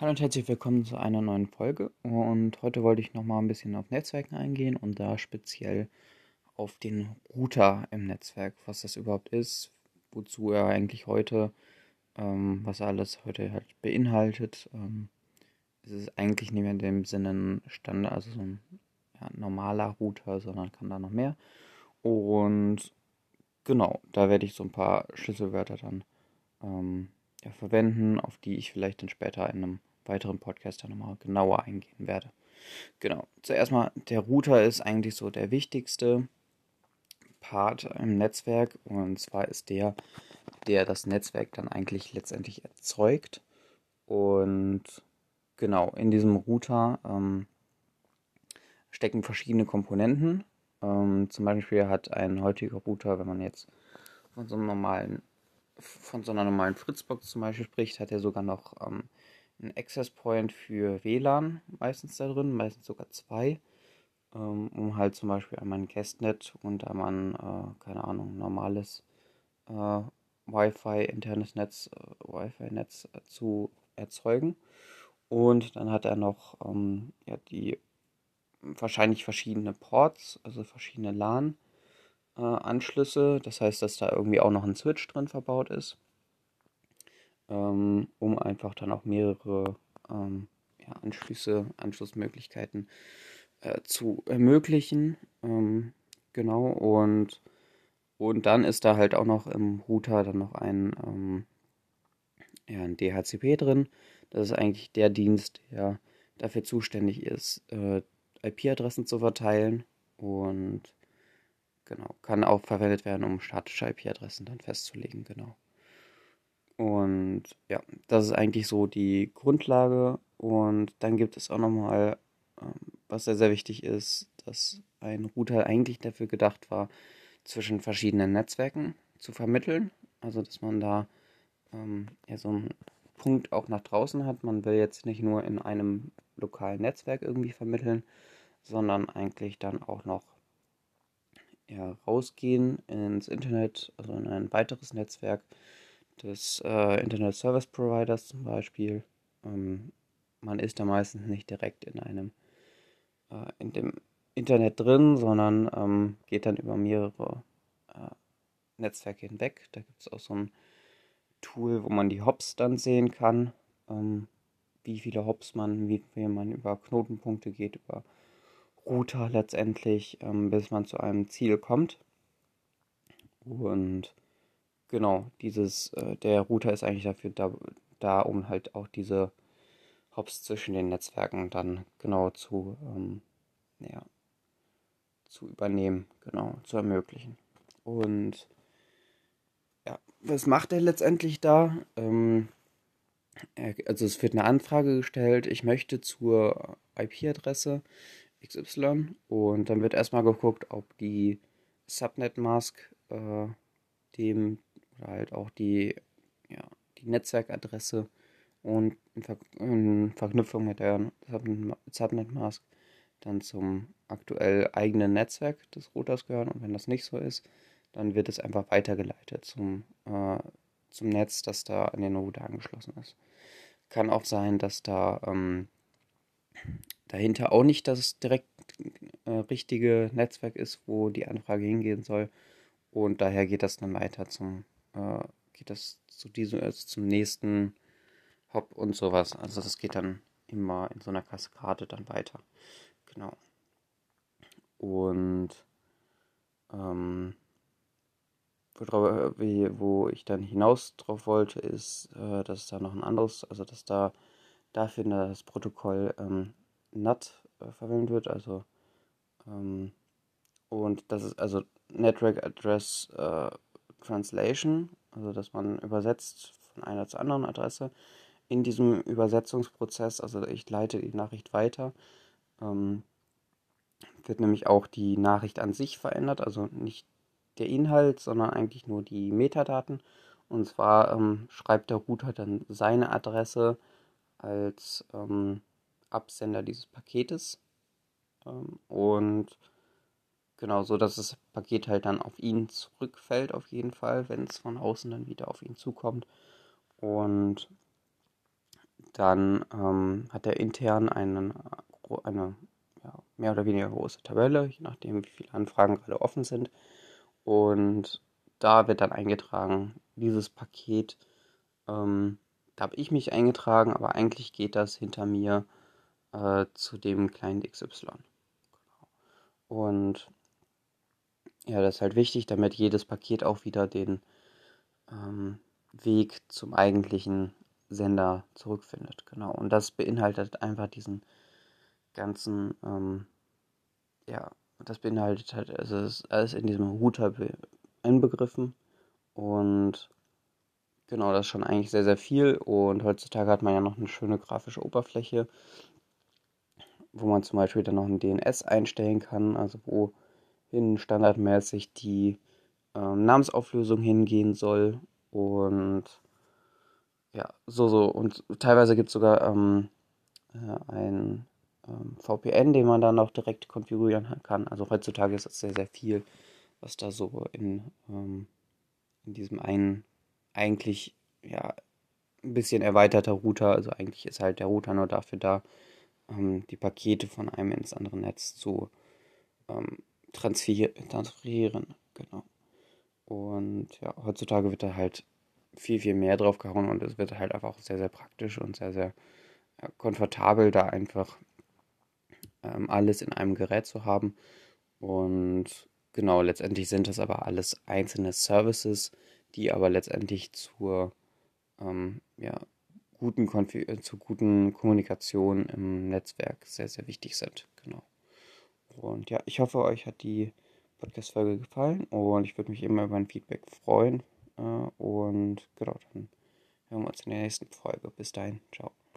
Hallo und herzlich willkommen zu einer neuen Folge. Und heute wollte ich nochmal ein bisschen auf Netzwerken eingehen und da speziell auf den Router im Netzwerk, was das überhaupt ist, wozu er eigentlich heute, ähm, was er alles heute halt beinhaltet. Ähm, es ist eigentlich nicht mehr in dem Sinne ein Standard, also so ein ja, normaler Router, sondern kann da noch mehr. Und genau, da werde ich so ein paar Schlüsselwörter dann ähm, ja, verwenden, auf die ich vielleicht dann später in einem weiteren Podcast dann nochmal genauer eingehen werde. Genau, zuerst mal, der Router ist eigentlich so der wichtigste Part im Netzwerk und zwar ist der, der das Netzwerk dann eigentlich letztendlich erzeugt. Und genau, in diesem Router ähm, stecken verschiedene Komponenten. Ähm, zum Beispiel hat ein heutiger Router, wenn man jetzt von so einem normalen, von so einer normalen Fritzbox zum Beispiel spricht, hat er sogar noch ähm, ein Access Point für WLAN meistens da drin, meistens sogar zwei, ähm, um halt zum Beispiel einmal ein Guestnet und einmal ein, äh, keine Ahnung, normales äh, Wi-Fi, internes Netz, äh, Wi-Fi-Netz zu erzeugen. Und dann hat er noch ähm, ja, die wahrscheinlich verschiedene Ports, also verschiedene LAN-Anschlüsse. das heißt, dass da irgendwie auch noch ein Switch drin verbaut ist ähm, um einfach dann auch mehrere ähm, ja, Anschlüsse, Anschlussmöglichkeiten äh, zu ermöglichen. Ähm, genau, und, und dann ist da halt auch noch im Router dann noch ein, ähm, ja, ein DHCP drin. Das ist eigentlich der Dienst, der dafür zuständig ist, äh, IP-Adressen zu verteilen und genau, kann auch verwendet werden, um statische IP-Adressen dann festzulegen, genau. Und ja, das ist eigentlich so die Grundlage. Und dann gibt es auch nochmal, ähm, was sehr, sehr wichtig ist, dass ein Router eigentlich dafür gedacht war, zwischen verschiedenen Netzwerken zu vermitteln. Also, dass man da ähm, ja, so einen Punkt auch nach draußen hat. Man will jetzt nicht nur in einem lokalen Netzwerk irgendwie vermitteln, sondern eigentlich dann auch noch ja, rausgehen ins Internet, also in ein weiteres Netzwerk des äh, Internet Service Providers zum Beispiel. Ähm, man ist da meistens nicht direkt in einem äh, in dem Internet drin, sondern ähm, geht dann über mehrere äh, Netzwerke hinweg. Da gibt es auch so ein Tool, wo man die Hops dann sehen kann, ähm, wie viele Hops man, wie viel man über Knotenpunkte geht, über Router letztendlich, ähm, bis man zu einem Ziel kommt. Und Genau, dieses, äh, der Router ist eigentlich dafür da, da, um halt auch diese Hops zwischen den Netzwerken dann genau zu, ähm, ja, zu übernehmen, genau, zu ermöglichen. Und ja, was macht er letztendlich da? Ähm, also es wird eine Anfrage gestellt, ich möchte zur IP-Adresse XY und dann wird erstmal geguckt, ob die Subnet-Mask äh, dem oder halt auch die, ja, die Netzwerkadresse und in, Ver in Verknüpfung mit der Subnet-Mask dann zum aktuell eigenen Netzwerk des Routers gehören. Und wenn das nicht so ist, dann wird es einfach weitergeleitet zum, äh, zum Netz, das da an den Router angeschlossen ist. Kann auch sein, dass da ähm, dahinter auch nicht das direkt äh, richtige Netzwerk ist, wo die Anfrage hingehen soll. Und daher geht das dann weiter zum äh, geht das zu diesem, also zum nächsten Hop und sowas. Also das geht dann immer in so einer Kaskade dann weiter. Genau. Und ähm, wie, wo ich dann hinaus drauf wollte, ist, äh, dass da noch ein anderes, also dass da dafür das Protokoll ähm, NAT äh, verwendet wird, also ähm, und das ist also Network Address äh, Translation, also dass man übersetzt von einer zur anderen Adresse. In diesem Übersetzungsprozess, also ich leite die Nachricht weiter, ähm, wird nämlich auch die Nachricht an sich verändert, also nicht der Inhalt, sondern eigentlich nur die Metadaten. Und zwar ähm, schreibt der Router dann seine Adresse als ähm, Absender dieses Paketes ähm, und Genau, so dass das Paket halt dann auf ihn zurückfällt, auf jeden Fall, wenn es von außen dann wieder auf ihn zukommt. Und dann ähm, hat er intern einen, eine ja, mehr oder weniger große Tabelle, je nachdem, wie viele Anfragen gerade offen sind. Und da wird dann eingetragen, dieses Paket, ähm, da habe ich mich eingetragen, aber eigentlich geht das hinter mir äh, zu dem Client XY. Genau. Und ja, das ist halt wichtig, damit jedes Paket auch wieder den ähm, Weg zum eigentlichen Sender zurückfindet. Genau. Und das beinhaltet einfach diesen ganzen, ähm, ja, das beinhaltet halt, also es ist alles in diesem Router inbegriffen. Und genau, das ist schon eigentlich sehr, sehr viel. Und heutzutage hat man ja noch eine schöne grafische Oberfläche, wo man zum Beispiel dann noch ein DNS einstellen kann, also wohin standardmäßig die ähm, Namensauflösung hingehen soll. Und ja, so, so. Und teilweise gibt es sogar ähm, äh, ein ähm, VPN, den man dann auch direkt konfigurieren kann. Also heutzutage ist das sehr, sehr viel, was da so in, ähm, in diesem einen eigentlich ja ein bisschen erweiterter Router, also eigentlich ist halt der Router nur dafür da, ähm, die Pakete von einem ins andere Netz zu ähm, transferieren. Genau. Und ja, heutzutage wird da halt viel, viel mehr drauf gehauen und es wird halt einfach auch sehr, sehr praktisch und sehr, sehr ja, komfortabel, da einfach ähm, alles in einem Gerät zu haben. Und genau, letztendlich sind das aber alles einzelne Services, die aber letztendlich zur ähm, ja, guten äh, zur guten Kommunikation im Netzwerk sehr, sehr wichtig sind. Genau. Und ja, ich hoffe, euch hat die Podcast-Folge gefallen und ich würde mich immer über ein Feedback freuen. Äh, und genau, dann hören wir uns in der nächsten Folge. Bis dahin, ciao.